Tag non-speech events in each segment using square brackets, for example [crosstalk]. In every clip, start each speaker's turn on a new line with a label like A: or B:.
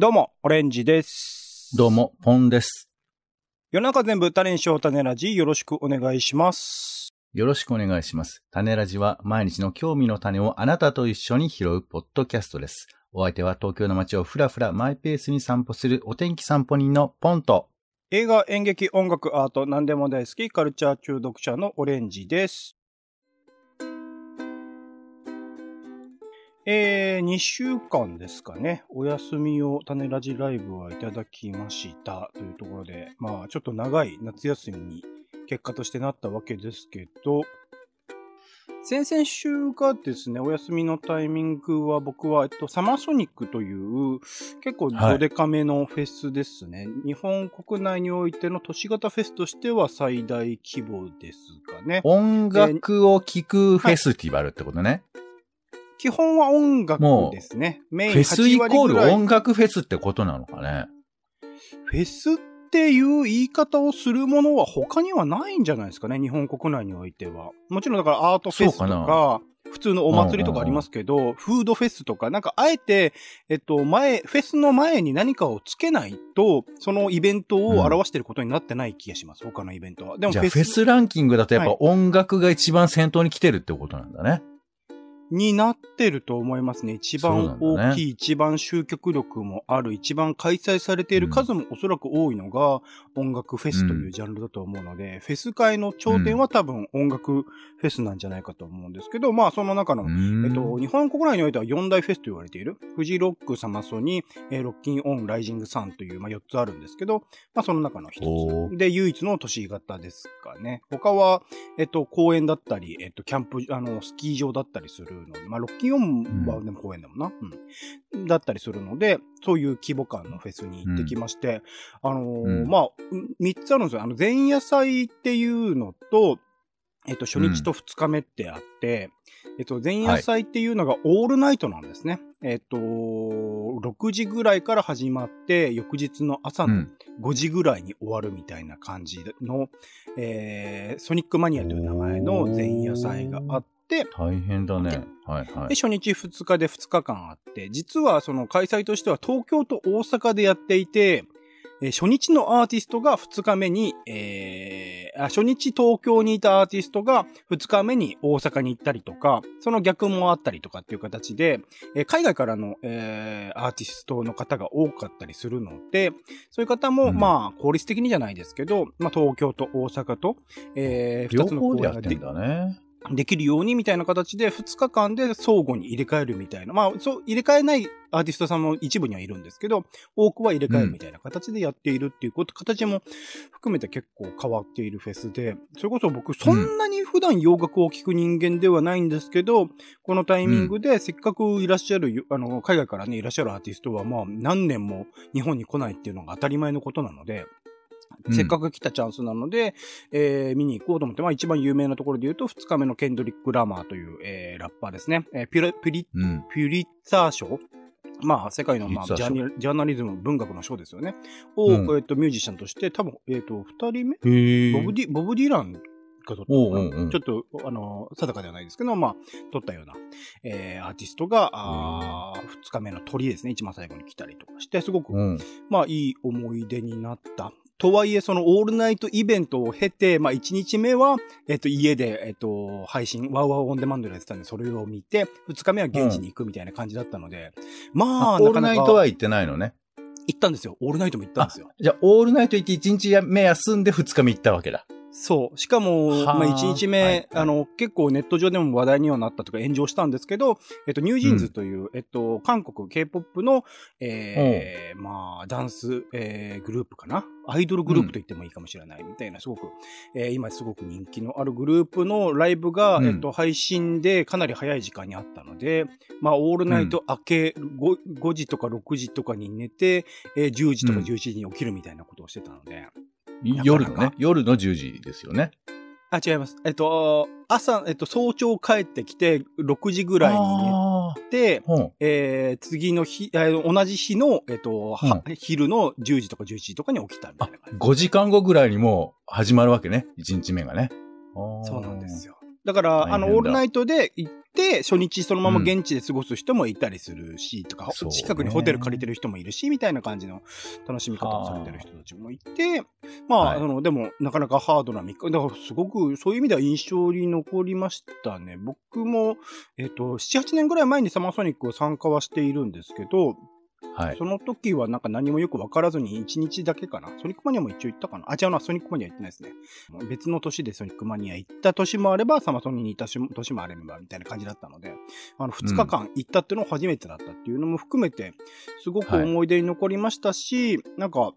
A: どうも、オレンジです。
B: どう。も、ポンです。
A: 夜中全部種にしよう種ラジよろしくお願いします。
B: よろしくお願いします。種ラジは毎日の興味の種をあなたと一緒に拾うポッドキャストです。お相手は東京の街をふらふらマイペースに散歩するお天気散歩人のポンと。
A: 映画、演劇、音楽、アート、何でも大好き、カルチャー中毒者のオレンジです。えー、2週間ですかね。お休みを種ラジライブはいただきました。というところで、まあ、ちょっと長い夏休みに結果としてなったわけですけど、先々週がですね、お休みのタイミングは僕は、えっと、サマーソニックという結構ドデカめのフェスですね。日本国内においての都市型フェスとしては最大規模ですかね。
B: 音楽を聴くフェスティバルってことね。
A: 基本は音楽ですね。メイン
B: フェスイコー
A: 8割ぐらい
B: ル音楽フェスってことなのかね。
A: フェスっていう言い方をするものは他にはないんじゃないですかね、日本国内においては。もちろんだからアートフェスと
B: か
A: か、普通のお祭りとかありますけど、フードフェスとか、なんかあえて、えっと、前、フェスの前に何かをつけないと、そのイベントを表していることになってない気がします、他のイベントは。でも
B: じゃあフェスランキングだとやっぱ音楽が一番先頭に来てるってことなんだね。
A: になってると思いますね。一番大きい、一番集客力もある、一番開催されている数もおそらく多いのが音楽フェスというジャンルだと思うので、フェス界の頂点は多分音楽フェスなんじゃないかと思うんですけど、まあその中の、
B: うん
A: えっと、日本国内においては4大フェスと言われている、フジロック、サマソニ、えーロッキンオン、ライジングサンという、まあ4つあるんですけど、まあその中の1
B: おー
A: つ。で、唯一の都市型ですかね。他は、えっと、公園だったり、えっと、キャンプ、あの、スキー場だったりするので、まあ、ロッキンオンはでも公園だもんな。うん。だったりするので、そういう規模感のフェスに行ってきまして、あのー
B: うん
A: まあ、3つあるんですよ。あの、前夜祭っていうのと、えっと、初日と2日目ってあって、えっと、前夜祭っていうのがオールナイトなんですね。えっと、6時ぐらいから始まって、翌日の朝の
B: うん。
A: 5時ぐらいに終わるみたいな感じの、えー、ソニックマニアという名前の前夜祭があって、
B: 大変だね。はいは
A: で、
B: い。
A: 初日2日で2日間あって、実はその開催としては東京と大阪でやっていて、えー初日のアーティストが2日目に、えーあ、初日東京にいたアーティストが2日目に大阪に行ったりとか、その逆もあったりとかっていう形で、えー海外からの、えーアーティストの方が多かったりするので、そういう方も、
B: うん
A: まあ、効率的にじゃないですけど、まあ、東京と大阪と、えー、2つの公演がで
B: でやってんだね。
A: できるようにみたいな形で2日間で相互に入れ替えるみたいな。まあ、そう、入れ替えないアーティストさんも一部にはいるんですけど、多くは入れ替えるみたいな形でやっているっていうこと、形も含めて結構変わっているフェスで、それこそ僕そんなに普段洋楽を聴く人間ではないんですけど、このタイミングでせっかくいらっしゃる、あの、海外からね、いらっしゃるアーティストはまあ何年も日本に来ないっていうのが当たり前のことなので、せっかく来たチャンスなので、えー見に行こうと思って、まあ一番有名なところで言うと、2日目のケンドリック・ラマーという、えーラッパーですね。えーピュラピュリ
B: うん。
A: ピュリッツァー賞まあ、世界の、まあ、ジャジャーナリズム文学の賞ですよね。を、
B: うん
A: えっと、ミュージシャンとして、多分、えっと、二人目？
B: へ
A: ボブディ、ボブディランが撮ったのかな？
B: おうおうおう
A: ちょっと、あの、定かではないですけど、まあ、撮ったような、えーアーティストが、二日目の鳥ですね、一番最後に来たりとかして、すごく、
B: うん。
A: まあ、いい思い出になった。とはいえ、そのオールナイトイベントを経て、まあ、1日目は、えっと、家で、えっと、配信、ワウワウオンデマンドでやってたんで、それを見て、2日目は現地に行くみたいな感じだったので、まあ、
B: あ、オールナイトは行ってないのね。
A: 行ったんですよ。オールナイトも行ったんですよ。
B: じゃあ、オールナイト行って1日目休んで2日目行ったわけだ。
A: そう。しかも、
B: はあ
A: まあ、1日目、
B: はいはい。
A: あの、結構ネット上でも話題にはなったとか炎上したんですけど、えっと、ニュージーンズという、えっと、韓国 K-POP の、えーまあ、ダンス、えーグループかな？アイドルグループと言ってもいいかもしれない。みたいな、すごく、えー今すごく人気のあるグループのライブが、
B: うん。
A: えっと、配信でかなり早い時間にあったので、まあ、オールナイト明け 5, 5時とか6時とかに寝て、えー10時とか
B: うん
A: 11時に起きるみたいなことをしてたので、
B: 夜の。ね夜の10時ですよね。
A: あ、違います。えっと、朝、えっと、早朝帰ってきて、6時ぐらいに寝
B: あ
A: て、えー、次の日、えー同じ日の、えっと、は昼の10時とか11時とかに起きたみたいな感じ。
B: 5時間後ぐらいにもう始まるわけね。1日目がね。
A: そうなんです
B: よ。
A: よ。だから、あの、オールナイトで、いって、初日そのまま現地で過ごす人もいたりするし、とか、
B: そうね
A: 近くにホテル借りてる人もいるし、みたいな感じの楽しみ方をされてる人たちもいて、まあ、
B: はい
A: あの、でも、なかなかハードな3日、だからすごく、そういう意味では印象に残りましたね。僕も、えっ、と、7、8年ぐらい前にサマーソニックを参加はしているんですけど、
B: はい。
A: その時はなんか何もよくわからずに1日だけかな？ソニックマニアも一応行ったかな？あ、違うな、ソニックマニア行ってないですね。別の年でソニックマニア行った年もあれば、サマソニに行った年もあれば、みたいな感じだったので、あの、2日間行ったっていうのが初めてだったっていうのも含めて、すごく思い出に残りましたし、なんか、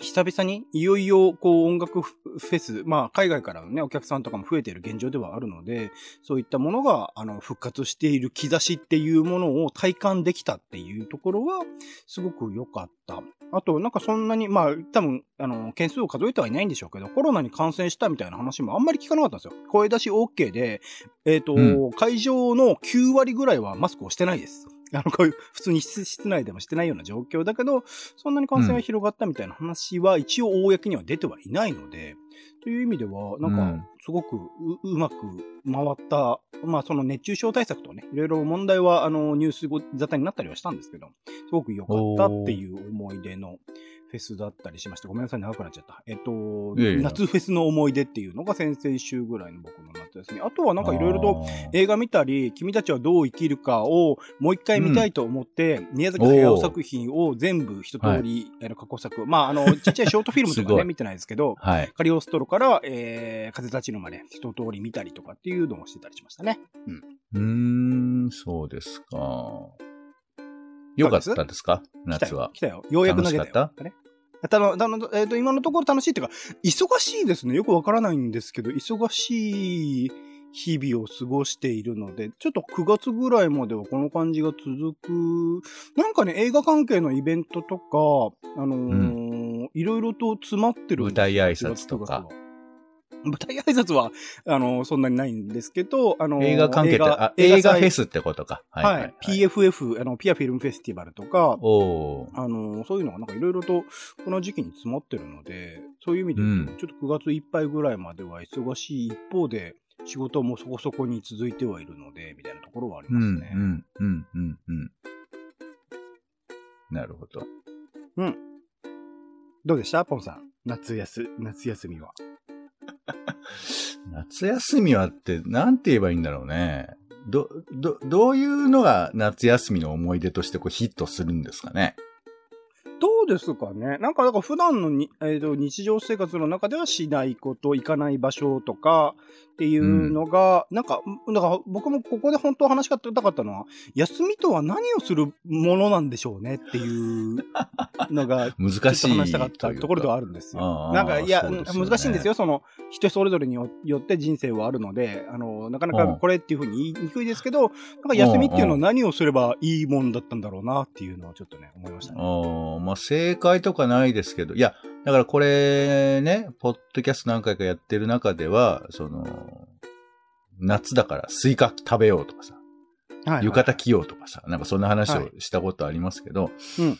A: 久々にいよいよこう音楽フェス、まあ海外からのね、お客さんとかも増えている現状ではあるので、そういったものがあの復活している兆しっていうものを体感できたっていうところは、すごく良かった。あと、なんかそんなに、まあ多分、あの、件数を数えてはいないんでしょうけど、コロナに感染したみたいな話もあんまり聞かなかったんですよ。声出し OK で、えっ、と、
B: うん
A: 会場の9割ぐらいはマスクをしてないです。あの、こういう、普通に室室内でもしてないような状況だけど、そんなに感染が広がったみたいな話は一応公には出てはいないので、という意味では、なん
B: うん。
A: か、すごくううまく回った、まあその熱中症対策とね、いろいろ問題は、あの、ニュース沙汰になったりはしたんですけど、すごく良かったっていう思い出のフェスだったりしました。ごめんなさい、長くなっちゃった。えっと、
B: いやいや
A: 夏フェスの思い出っていうのが先々週ぐらいの僕の夏ですね。あとはなんかいろいろと、映画見たり、君たちはどう生きるかをもう一回見たいと思って、宮崎駿作品を全部一通り、あの過去作、まあ、あの、ちっちゃいショートフィルムとかね、[laughs] 見てないですけど、
B: はい。
A: カリオストロから、えー、風立ちぬまで一通り見たりとかっていうのをしてたりしましたね。
B: うーん、そうですか。よかったですか夏は。。
A: 来たよ。ようやく投げたよ。
B: 楽しか
A: ねたの、えっ、と、今のところ楽しいっていうか、忙しいですね。よくわからないんですけど、忙しい日々を過ごしているので、ちょっと9月ぐらいまではこの感じが続く。なんかね、映画関係のイベントとか、あのーいろいろと詰まってる
B: 舞台挨拶とか。
A: 9月9月は舞台挨拶は、あのそんなにないんですけど、あのー
B: 映画関係って、あ、映画フェスってことか。はい
A: はい、
B: はい、はい。
A: PFF、あの、ピアフィルムフェスティバルとか、
B: おー。
A: あの、そういうのがなんかいろいろとこの時期に詰まってるので、そういう意味でちょっと9月いっぱいぐらいまでは忙しい一方で、仕事もそこそこに続いてはいるので、みたいなところはあり
B: うん、
A: ますね。
B: うん、うん、うん、うん。なるほど。
A: どうでした？ポンさん。夏休、夏休みは。[laughs]
B: 夏休みはって、なんて言えばいいんだろうね。ど、ど、どういうのが夏休みの思い出としてこうヒットするんですかね？
A: どうですかねなんか、だから普段のに、えーと日常生活の中ではしないこと、行かない場所とかっていうのが、なんか、だから僕もここで本当は話し方たかったのは、休みとは何をするものなんでしょうねっていうのが、
B: 難しい
A: 話したかったところでは
B: あ
A: あるんです
B: あ
A: よ。
B: あ
A: なんか、いや、
B: ね
A: 難しいんですよ。その、人それぞれによよって人生はあるので、あの、なかなかこれっていうふうに言いにくいですけど、なんか休みっていうのは何をすればいいもんだったんだろうなっていうのはちょっとね、思いましたね。
B: あまあ、正解とかないですけど、いや、だからこれね、ポッドキャスト何回かやってる中では、その、夏だからスイカ食べようとかさ、
A: はい
B: 浴衣着ようとかさ、なんかそんな話をしたことありますけど、
A: うん。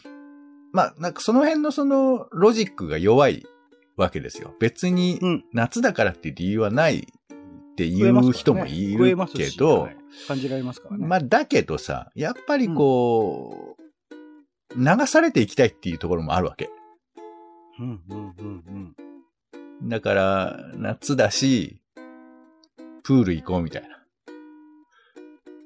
B: まあ、なんかその辺のそのロジックが弱いわけですよ。別に
A: うん。
B: 夏だからっていう理由はないっていう人もいるけど、
A: はい。感じられますからね。
B: まあ、だけどさ、やっぱりこう、流されていきたいっていうところもあるわけ。
A: うんうんうんうん。
B: だから、夏だし、プール行こうみたいな。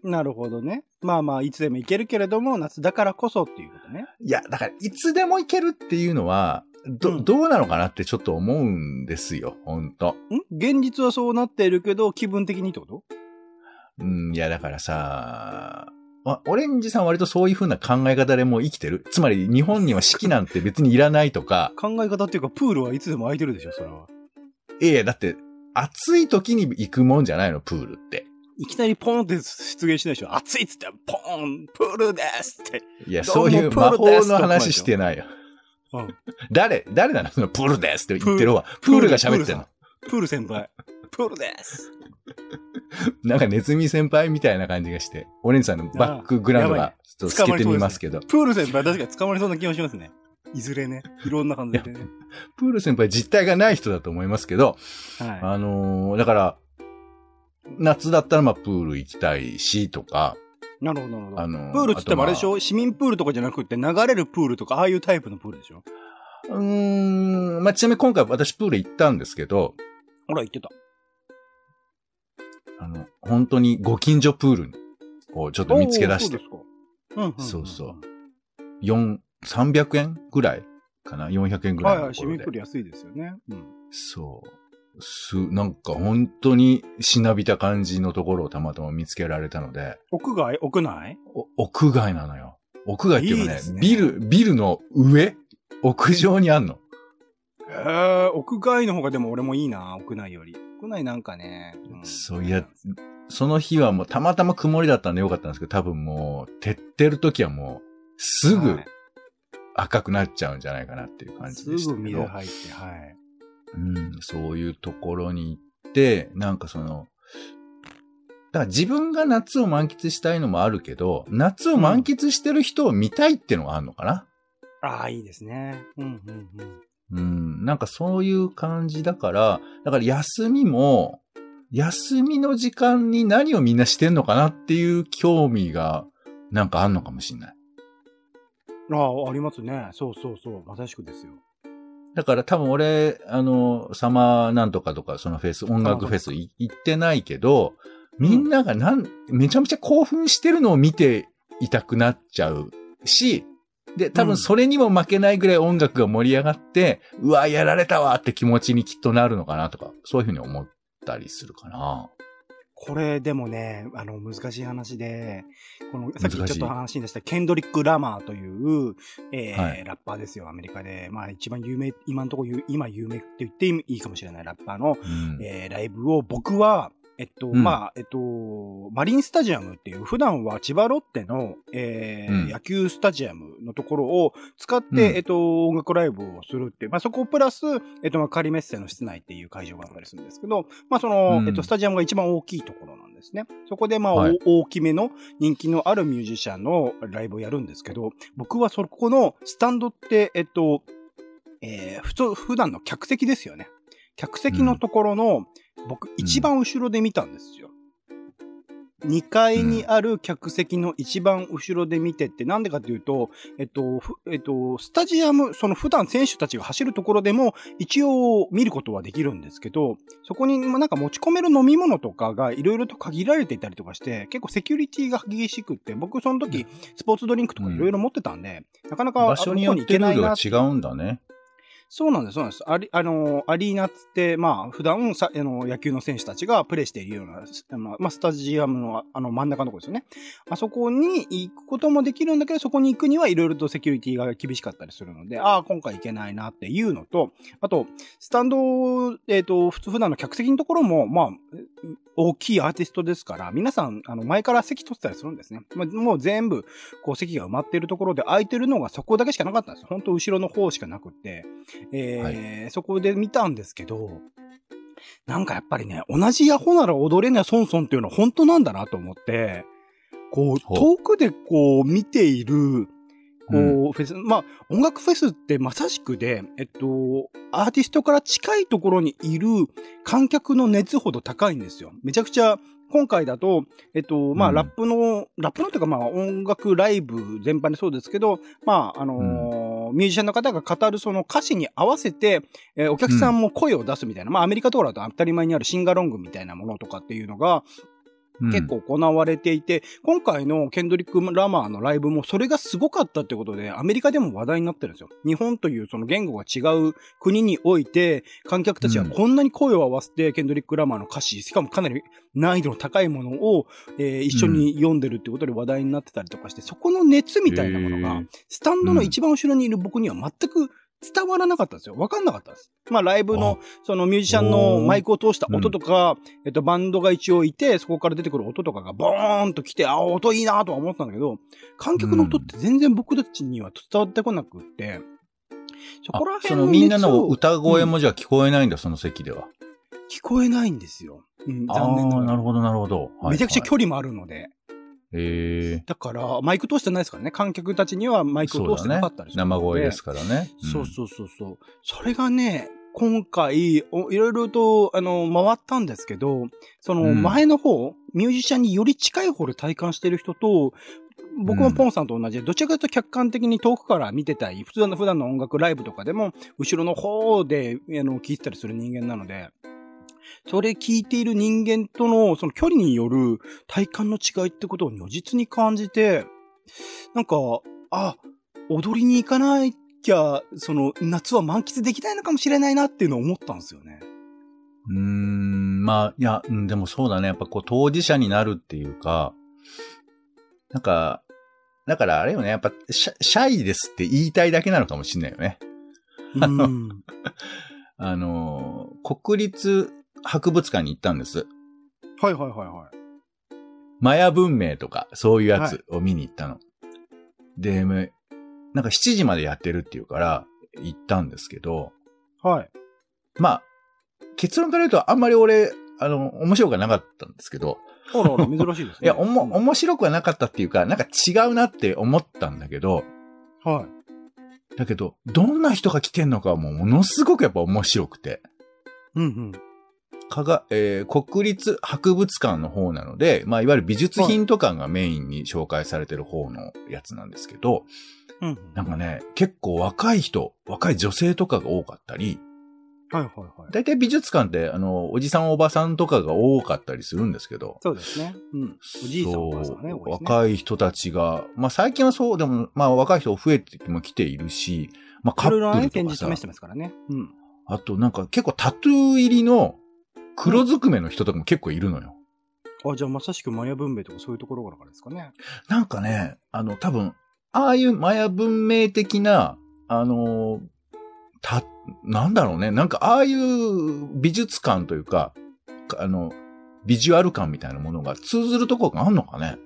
A: なるほどね。まあまあ、いつでも行けるけれども、夏だからこそっていうことね。
B: いや、だから、いつでも行けるっていうのは、ど、
A: うん
B: どうなのかなってちょっと思うんですよ、ほんと。
A: ん？現実はそうなっているけど、気分的にってこと？
B: うん、いや、だからさ、あオレンジさんは割とそういう風な考え方でもう生きてる。つまり、日本には四季なんて別にいらないとか、
A: 考え方っていうか、プールはいつでも空いてるでしょ、それは。
B: いやいや、だって、暑い時に行くもんじゃないの、プールって。
A: いきなりポンって出現しないでしょ。暑いっつって、ポンプールですって。
B: いや、そういう魔法の話してないよ。[laughs]
A: うん。
B: 誰？誰なの？そのプールですって言ってるわ。プールが喋ってんの。
A: プール先輩。プールです。[laughs]
B: なんかネズミ先輩みたいな感じがして、オレンジさんのバックグラウンドがちょっと透けてみますけど、
A: プール先輩確かに捕まりそうな気がしますね。いずれね。いろんな感じでね。
B: プール先輩実体がない人だと思いますけど、
A: は
B: あのーだから、夏だったらまあプール行きたいしとか、
A: なるほど、なるほど。
B: あの
A: プールっつってもあれでし
B: あ
A: ょ、市民プールとかじゃなくて流れるプールとか、ああいうタイプのプールでしょ？
B: うーん、まあちなみに今回私プール行ったんですけど、
A: ほら、言ってた。
B: あの、本当にご近所プールをちょっと見つけ出して
A: そう
B: そうそう4、300円ぐらいかな ?400 円ぐら
A: はいいはい、
B: のところで
A: 市民プー。ル安いですよね。うん。
B: そう。す、なんか本当にしなびた感じのところをたまたま見つけられたので、
A: 屋外？屋内？
B: お屋外なのよ。屋外っていうかね
A: いいね
B: ビル、ビルの上？屋上にあんの？
A: へえ、屋外の方がでも俺もいいな、屋内より。屋内なんかね。ん
B: そういや、その日はもうたまたま曇りだったんでよかったんですけど、多分もう、照ってる時はもう、すぐ
A: はい
B: 赤くなっちゃうんじゃないかなっていう感じ
A: す
B: でしたけど。
A: ぐ水入って、はい。
B: うん、そういうところに行って、なんかその、だから自分が夏を満喫したいのもあるけど、夏を満喫してる人を見たいっていうのがあるのかな？
A: ああ、いいですね。うん、うん、うん。
B: うん、なんかそういう感じだから、だから休みも、休みの時間に何をみんなしてんのかなっていう興味が、なんかあんのかもしれない。
A: ああ、ありますね。そうそうそう。まさしくですよ。
B: だから多分俺、あの、サマーなんとかとか、そのフェス、音楽フェスい行ってないけど、みんながなん、めちゃめちゃ興奮してるのを見ていたくなっちゃうし、で、多分それにも負けないぐらい音楽が盛り上がって、うわ、やられたわって気持ちにきっとなるのかなとか、そういうふうに思ったりするかな。
A: これでもね、あの、難しい話で、この、さっきちょっと話に出したケンドリック・ラマーという、えー
B: はい
A: ラッパーですよ、アメリカで。まあ一番有名、今のところ今有名って言っていいかもしれないラッパーの、
B: うん。
A: えーライブを僕は、えっと、
B: うん
A: まあ、えっと、マリンスタジアムっていう、普段は千葉ロッテの、えー
B: うん
A: 野球スタジアムのところを使って、
B: うん
A: えっと、音楽ライブをするっていう、まあ、そこプラス、えっと、まあ、仮メッセの室内っていう会場があったりするんですけど、まあ、その、
B: うん
A: えっと、スタジアムが一番大きいところなんですね。そこで、まあ、
B: はい
A: お大きめの人気のあるミュージシャンのライブをやるんですけど、僕はそこのスタンドって、えっと、えー、普通、普段の客席ですよね。客席のところの、僕、一番後ろで見たんですよ。2階にある客席の一番後ろで見てって、なんでかっていうと、えっと、ふえっと、スタジアム、その普段選手たちが走るところでも一応見ることはできるんですけど、そこにまあなんか持ち込める飲み物とかがいろいろと限られていたりとかして、結構セキュリティが激しくって、僕その時スポーツドリンクとかいろいろ持ってたんで、なかなか
B: 場所によってルールが違うんだね。
A: そうなんです、そうなんです。アリ、あの、アリーナって、まあ、普段さ、あの、野球の選手たちがプレイしているような、まあ、スタジアムの、あの、真ん中のところですよね。あそこに行くこともできるんだけど、そこに行くにはいろいろとセキュリティが厳しかったりするので、ああ、今回行けないなっていうのと、あと、スタンド、えっ、と、普通普段の客席のところも、まあ、大きいアーティストですから、皆さん、あの、前から席取ってたりするんですね。まあ、もう全部、こう、席が埋まっているところで空いてるのがそこだけしかなかったんです。本当後ろの方しかなくって。えーそこで見たんですけど、なんかやっぱりね、同じアホなら踊れないソンソンっていうのは本当なんだなと思って、こ
B: う、
A: 遠くでこう見ている、こう、
B: う
A: フェス、まあ、音楽フェスってまさしくで、えっと、アーティストから近いところにいる観客の熱ほど高いんですよ。めちゃくちゃ、今回だと、えっと、まあ、
B: うん。
A: ラップの、ラップのというか、まあ、音楽ライブ全般にそうですけど、まあ、あのーミュージシャンの方が語るその歌詞に合わせて、えーお客さんも声を出すみたいな、まあ、アメリカとかだと当たり前にあるシンガロングみたいなものとかっていうのが、
B: うん
A: 結構行われていて、今回のケンドリック・ラマーのライブもそれがすごかったってことで、アメリカでも話題になってるんですよ。日本というその言語が違う国において、観客たちはこんなに声を合わせて、ケンドリック・ラマーの歌詞、しかもかなり難易度の高いものを、えー一緒に読んでるってことで話題になってたりとかして、そこの熱みたいなものがスタンドの一番後ろにいる僕には全く伝わらなかったんですよ。わかんなかったんです。まあライブの、そのミュージシャンのマイクを通した音とか、えっと、バンドが一応いて、そこから出てくる音とかがボーンと来て、あ、音いいなとは思ったんだけど、観客の音って全然僕たちには伝わってこなくって、そ
B: あ
A: こら辺
B: そのみんなの歌声もじゃあ聞こえないんだ、その席では。
A: 聞こえないんですよ。うん、残念ながら。
B: なるほど、なるほど。はい
A: めちゃくちゃ
B: はい
A: 距離もあるので。
B: へえ。
A: だから、マイク通してないですからね。観客たちにはマイクを通してなかったりするの
B: 生声ですからね。
A: そうそうそうそう。それがね、今回、おいろいろと、あの、回ったんですけど、その
B: うん
A: 前の方、ミュージシャンにより近い方で体感してる人と、僕もポンさんと同じで、どちらかというと客観的に遠くから見てたり、普通の普段の音楽ライブとかでも、後ろの方で、あの、聞いてたりする人間なので、それ聞いている人間との、その距離による体感の違いってことを如実に感じて、なんか、あ、踊りに行かなきゃ、その、夏は満喫できないのかもしれないなっていうのを思ったんですよね。
B: うーん、まあ、いや、うんでもそうだね。やっぱこう当事者になるっていうか、なんか、だからあれよね、やっぱシャシャイですって言いたいだけなのかもしれないよね。
A: うん。[laughs]
B: あの、国立博物館に行ったんです。
A: はいはいはいはい。
B: マヤ文明とか、そういうやつを見に行ったの。で、めなんか7時までやってるっていうから、行ったんですけど、
A: はい。
B: まあ、結論から言うとあんまり俺、あの、面白くはなかったんですけど、
A: あらあら、珍しいですね。[laughs]
B: いや、おも、
A: うん
B: 面白くはなかったっていうか、なんか違うなって思ったんだけど、
A: はい。
B: だけど、どんな人が来てんのかはもうものすごくやっぱ面白くて。
A: うんうん。
B: かが、えー国立博物館の方なので、まあ、いわゆる美術品とかがメインに紹介されてる方のやつなんですけど。なんかね、結構若い人、若い女性とかが多かったり、
A: はいはいはい。
B: 大体美術館って、あの、おじさんおばさんとかが多かったりするんですけど、
A: そうですね。うん。おじいさんおばあさんね、ね。
B: 若い人たちが、まあ最近はそうでも、まあ若い人増えても来ているし、まあカッ
A: いろいろね、
B: プルとかさ
A: 展示試し、てますからね。うん。
B: あとなんか結構タトゥー入りの黒ずくめの人とかも結構いるのよ。
A: あ、じゃあまさしくマヤ文明とかそういうところからですかね。
B: なんかね、あの多分、ああいうマヤ文明的な、あの、た、なんだろうね、なんかああいう美術館というか、あの、ビジュアル感みたいなものが通ずるところがあんのかね。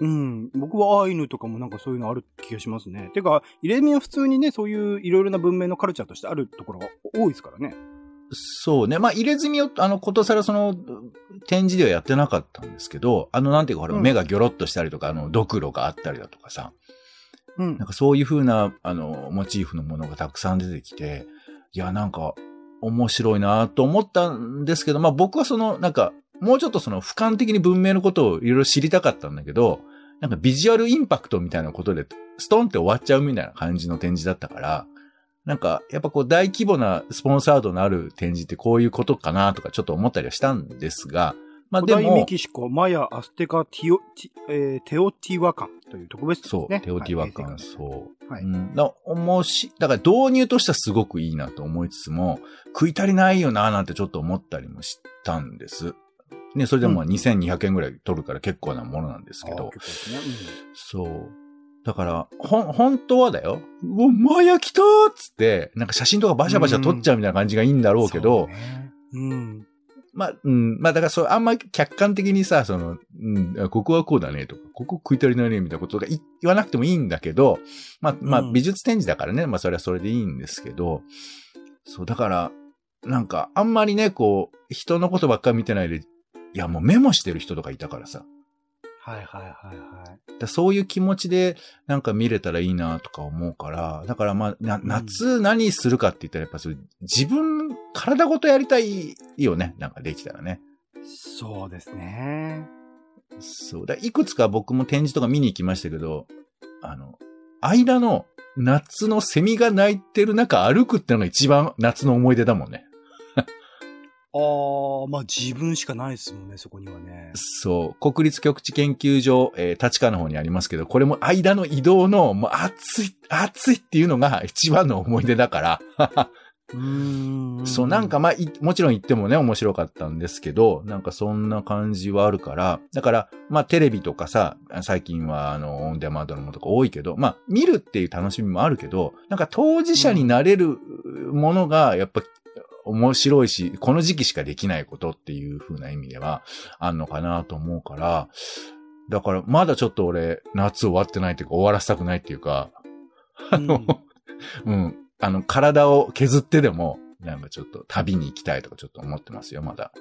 A: うん。僕はアイヌとかもなんかそういうのある気がしますね。てか、イレミは普通にね、そういういろいろな文明のカルチャーとしてあるところが多いですからね。
B: そうね。まあ、入れ墨を、あの、ことさらその、展示ではやってなかったんですけど、あの、なんていうか、ほら、
A: うん
B: 目がギョロッとしたりとか、あの、ドクロがあったりだとかさ、
A: うん
B: なん。かそういう風な、あの、モチーフのものがたくさん出てきて、いや、なんか、面白いなと思ったんですけど、まあ、僕はその、なんか、もうちょっとその、俯瞰的に文明のことをいろいろ知りたかったんだけど、なんかビジュアルインパクトみたいなことで、ストンって終わっちゃうみたいな感じの展示だったから、なんか、やっぱこう大規模なスポンサードのある展示ってこういうことかなとかちょっと思ったりはしたんですが、まあで
A: 古代メ
B: も、
A: キシコ、マヤ、アステカ、ティオ、ティえーテオティワカンという特別ですね。
B: そう、テオティワカン、
A: はい
B: そう。
A: はい
B: うん。だだから導入としてはすごくいいなと思いつつも、食い足りないよななんてちょっと思ったりもしたんです。ね、それでも
A: うん
B: 2200円ぐらい取るから結構なものなんですけど
A: 結構、ですね。
B: そう。だから、ほん、本当はだよ。うわ、マヤ来たーっつって、なんか写真とかバシャバシャ撮っちゃうみたいな感じがいいんだ
A: うん。
B: ろうけど、
A: そうねうん。
B: まあ、うん、まあだからそう、あんま客観的にさ、その、うん、あここはこうだねとか、ここ食い足りないねみたいなことがい言わなくてもいいんだけど、まあ、まあ
A: うん
B: 美術展示だからね、まあそれはそれでいいんですけど、そう、だから、なんか、あんまりね、こう、人のことばっかり見てないで、いやもうメモしてる人とかいたからさ、
A: はいはいはいはい。
B: だそういう気持ちでなんか見れたらいいなとか思うから、だからまあ、な夏何するかって言ったらやっぱそれ自分、体ごとやりたいよね。なんかできたらね。
A: そうですね。
B: そう。だいくつか僕も展示とか見に行きましたけど、あの、間の夏のセミが鳴いてる中歩くってのが一番夏の思い出だもんね。
A: ああ、まあ自分しかないですもんね、そこにはね。
B: そう。国立極地研究所、えー立川の方にありますけど、これも間の移動の、もう暑い、暑いっていうのが一番の思い出だから。
A: うーん。
B: そう、なんかまあ、いもちろん行ってもね、面白かったんですけど、なんかそんな感じはあるから、だから、まあテレビとかさ、最近はあの、オンデマンドのものとか多いけど、まあ見るっていう楽しみもあるけど、なんか当事者になれるものが、やっぱ、面白いし、この時期しかできないことっていう風な意味では、あんのかなと思うから、だから、まだちょっと俺、夏終わってないっていうか、終わらせたくないっていうか、あの、[laughs] うん。あの、体を削ってでも、なんかちょっと旅に行きたいとかちょっと思ってますよ、まだ。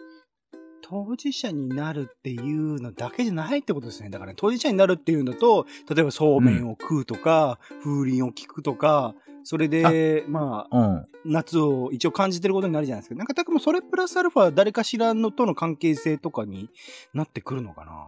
A: 当事者になるっていうのだけじゃないってことですね。だから、ね、当事者になるっていうのと、例えばそうめんを食うとか、風鈴を聞くとか、それで、まあ、
B: うん。
A: 夏を一応感じてることになるじゃないですか。なんか、たくもそれプラスアルファ誰かしらのとの関係性とかになってくるのかな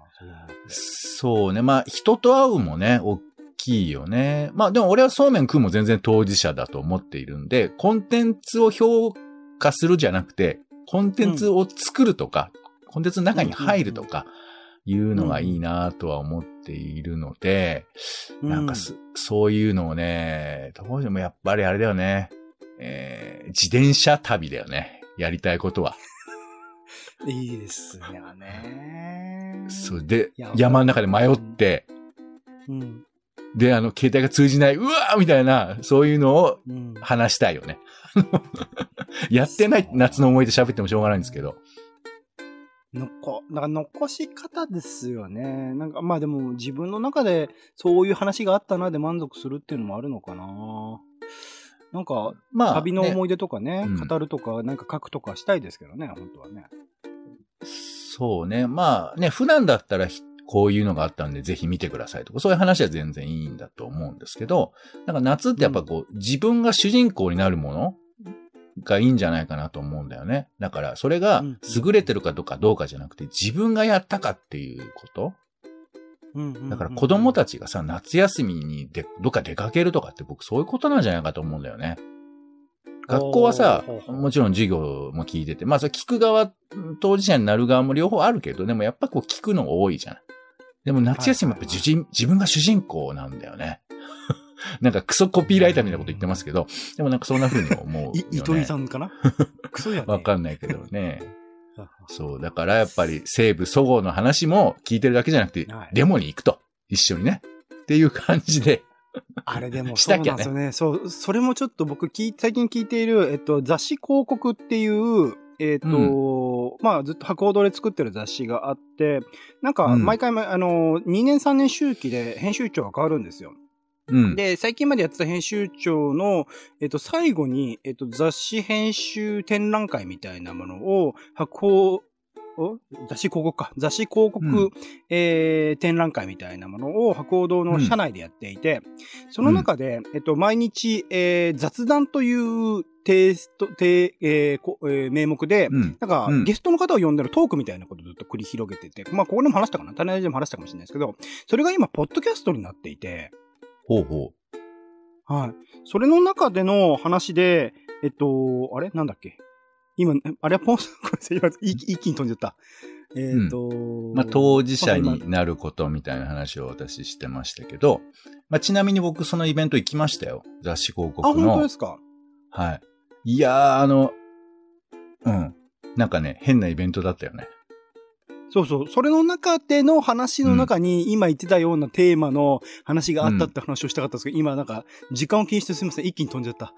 A: そう
B: ね。まあ、人と会うもね、大きいよね。まあ、でも俺はそうめん食うも全然当事者だと思っているんで、コンテンツを評価するじゃなくて、コンテンツを作るとか、コンテンツの中に入るとか、いうのがいいなとは思っているので、なんかす、そういうのをね、どうしてもやっぱりあれだよね。えー自転車旅だよね。やりたいことは。[laughs]
A: いいですよね。
B: そうで山の中で迷って、
A: うん。
B: で、あの、携帯が通じない、うわーみたいな、そういうのを
A: うん。
B: 話したいよね。[laughs] やってない夏の思い出喋ってもしょうがないんですけど。
A: のこ、なんか残し方ですよね。なんか、まあでも自分の中でそういう話があったなで満足するっていうのもあるのかな。なんか、
B: まあ、ね
A: 旅の思い出とかね、
B: うん
A: 語るとか、なんか書くとかしたいですけどね、本当はね。
B: そうね。まあね、普段だったらひこういうのがあったんでぜひ見てくださいとか、そういう話は全然いいんだと思うんですけど、なんか夏ってやっぱこう、自分が主人公になるものがいいんじゃないかなと思うんだよね。だから、それが
A: うん
B: 優れてるかどうかどうかじゃなくて、自分がやったかっていうことだから子供たちがさ、夏休みにで、どっか出かけるとかって僕そういうことなんじゃないかと思うんだよね。学校はさもちろん授業も聞いてて、まあそれ聞く側、当事者になる側も両方あるけど、でもやっぱこう聞くのが多いじゃない。でも夏休みはやっぱ自人自分が主人公なんだよね。[laughs] なんかクソコピーライターみたいなこと言ってますけど、でもなんかそんな風に思うよ、ね。[laughs]
A: い、糸井さんかな？[laughs] クソやね。
B: わかんないけどね。そう。だからやっぱり西部そごうの話も聞いてるだけじゃなくて、
A: はい
B: デモに行くと。一緒にね。っていう感じで。
A: あれでも
B: し
A: そうなんですよね。そう、それもちょっと僕聞い、最近聞いている、えっと、雑誌広告っていう、えっと、まあずっと博報堂で作ってる雑誌があって、なんか
B: うん
A: 毎回、あの、2年3年周期で編集長が変わるんですよ。
B: うん。
A: で、最近までやってた編集長の、えっと、最後に、えっと、雑誌編集展覧会みたいなものを、発行、お？雑誌広告か。雑誌広告、
B: うん
A: えー展覧会みたいなものを、博報堂の社内でやっていて、その中で、えっと、毎日、えー雑談というテイスト、テイえーこえー名目で、
B: うん。
A: なんか、
B: うん
A: ゲストの方を呼んでるトークみたいなことをずっと繰り広げてて、まあ、ここでも話したかな種ラジでも話したかもしれないですけど、それが今、ポッドキャストになっていて、
B: ほうほ
A: はい。それの中での話で、えっと、あれ？なんだっけ？今、あれ？はポン、[laughs] 一一気に飛んじゃった。えっ、と、
B: う。まあ、当事者になることみたいな話を私してましたけど、まあ、ちなみに僕そのイベント行きましたよ。雑誌広
A: あ、
B: 告の
A: 本当で。すか？
B: はい。いやー、あの、うん。なんかね、変なイベントだったよね。
A: そうそう。それの中での話の中に、今言ってたようなテーマの話があったって話をしたかったんですけど、今なんか、時間を気にしてすみません。一気に飛んじゃった。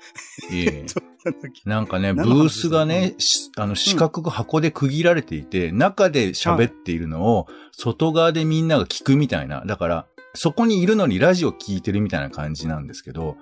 B: いえ。
A: そ [laughs] うなん
B: かね、ブースがね、しあの、四角く箱で区切られていて、中で喋っているのを、外側でみんなが聞くみたいな。だから、そこにいるのにラジオ聞いてるみたいな感じなんですけど、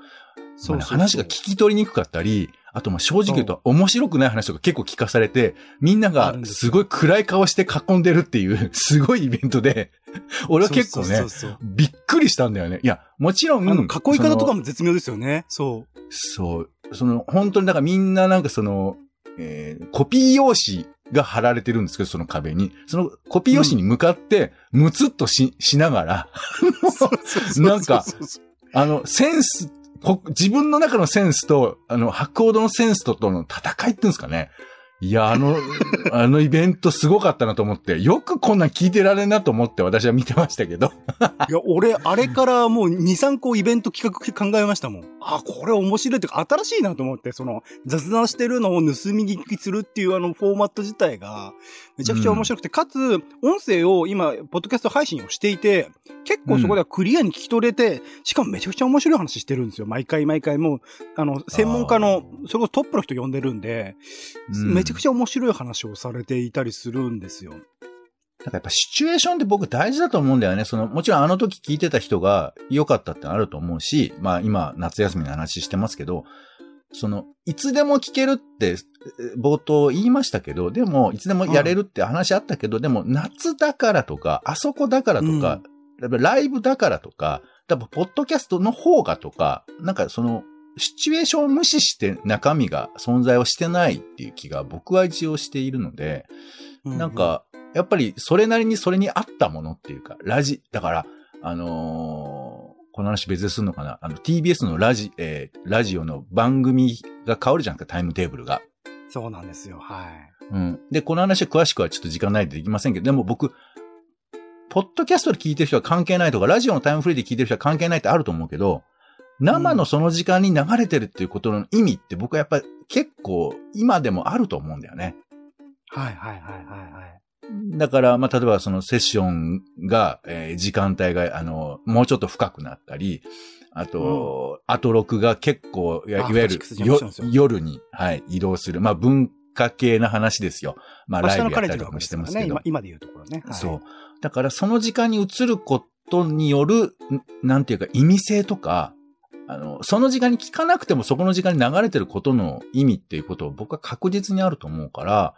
B: まあね話が聞き取りにくかったり、あとまあ正直言うと面白くない話とか結構聞かされて、みんな
A: あ
B: が
A: す
B: ごい暗い顔して囲んでるっていう、[laughs] すごいイベントで、[laughs] 俺は結構ね
A: そうそう、そうそう
B: びっくりしたんだよね。いや、もちろん、
A: あの、囲い方とか
B: も。
A: も絶妙ですよね。そう。
B: そう。その、本当に、だからみんななんかその、えーコピー用紙が貼られてるんですけど、その壁に。そのコピー用紙に向かって、むつっとし、しながら、なんか
A: そうそうそう
B: あの、センス、こ自分の中のセンスと、あの、白鸚堂のセンスととの戦いっていうんですかね。いや、あの、[laughs] あのイベントすごかったなと思って、よくこんなん聞いてられんなと思って私は見てましたけど。[laughs]
A: いや、俺、あれからもう2、3個イベント企画考えましたもん。あ、これ面白いっていうか、新しいなと思って、その、雑談してるのを盗み聞きするっていうあのフォーマット自体が、めちゃくちゃ面白くて、かつ、音声を今、ポッドキャスト配信をしていて、結構そこではクリアに聞き取れて、しかもめちゃくちゃ面白い話してるんですよ。毎回毎回もう、あの、専門家の、それこそトップの人呼んでるんで、
B: うん
A: めちゃくちゃ面白い話をされていたりするんですよ。
B: だからやっぱシチュエーションって僕大事だと思うんだよね。その、もちろんあの時聞いてた人が良かったってのあると思うし、まあ今夏休みの話してますけど、その、いつでも聞けるって、え冒頭言いましたけど、でも、いつでもやれるって話あったけど、でも夏だからとか、あそこだからとか、やっぱライブだからとか、多分ポッドキャストの方がとか、なんかその、シチュエーションを無視して中身が存在をしてないっていう気が僕は一応しているので、なん、か、やっぱりそれなりにそれに合ったものっていうか、ラジ、だから、あのーこの話別でするのかな？あの、TBS のラジ、えーラジオの番組が変わるじゃんか、タイムテーブルが。
A: そうなんですよ。はい。
B: うん。で、この話は詳しくはちょっと時間ないでできませんけど、でも僕、ポッドキャストで聞いてる人は関係ないとか、ラジオのタイムフリーで聞いてる人は関係ないってあると思うけど、生のその時間に流れてるっていうことの意味って僕はやっぱり結構今でもあると思うんだよね。
A: はいはいはいはいはい。
B: だから、まあ、例えばそのセッションが、えー時間帯が、あの、もうちょっと深くなったり、あと、アトロクが結構、いわゆる夜に、はい、移動する。まあ、文化系な話ですよ。まあ、
A: 明
B: ライブやったりとかもしてますけど。
A: ね。今、今で言うところね。はい
B: そう。。だから、その時間に移ることによる、んなんていうか、意味性とか、あの、その時間に聞かなくてもそこの時間に流れてることの意味っていうことを僕は確実にあると思うから、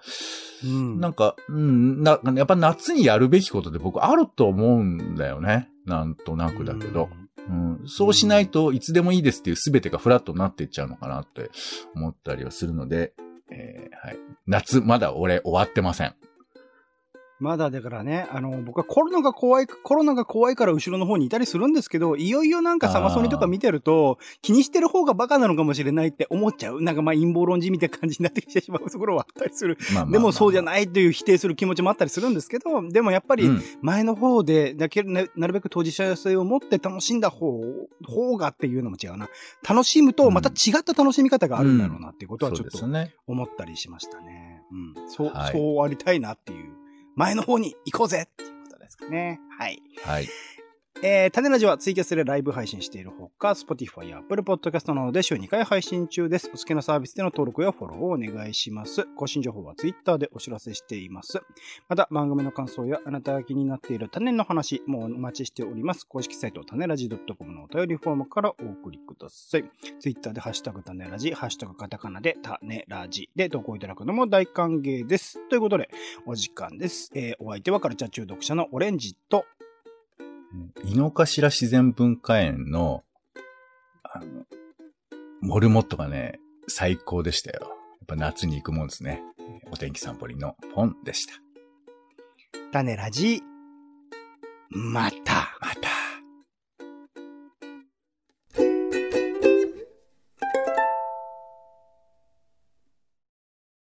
A: うん。
B: なんか、うん、な、やっぱ夏にやるべきことで僕あると思うんだよね。なんとなくだけど。うん、そうしないといつでもいいですっていう全てがフラットになっていっちゃうのかなって思ったりはするので、えーはい。夏、まだ俺終わってません。
A: まだだからね、あの、僕はコロナが怖い、コロナが怖いから後ろの方にいたりするんですけど、いよいよなんかサマソニとか見てると、気にしてる方がバカなのかもしれないって思っちゃう。なんかまあ陰謀論じみたいな感じになってきてしまうところはあったりする。でもそうじゃ
B: い。
A: ないという否定する気持ちもあったりするんですけど、でもやっぱり
B: うん
A: 前の方で、だけななるべく当事者性を持って楽しんだ方、方がっていうのも違うな。楽しむとまた違った楽しみ方があるんだろうなっていうことはちょっと。思ったりしましたね。うん。そう、
B: はい
A: そうありたいなっていう。前の方に行こうぜっていうことですかね。はい。
B: はい。
A: えー、種ラジはツイキャスでライブ配信しているほか、Spotify や Apple Podcast などで週2回配信中です。お好きなサービスでの登録やフォローをお願いします。更新情報は Twitter でお知らせしています。また、番組の感想やあなたが気になっている種の話もお待ちしております。公式サイト、種ラジ .com のお便りフォームからお送りください。Twitter でハッシュタグ種ラジ、ハッシュタグカタカナで種ラジで投稿いただくのも大歓迎です。ということで、お時間です。えー、お相手はカルチャー中毒者のオレンジと、
B: 井の頭自然文化園の、あの、モルモットがね、最高でしたよ。やっぱ夏に行くもんですね。えーお天気散歩りのポンでした。
A: 種ラジ、また。
B: また。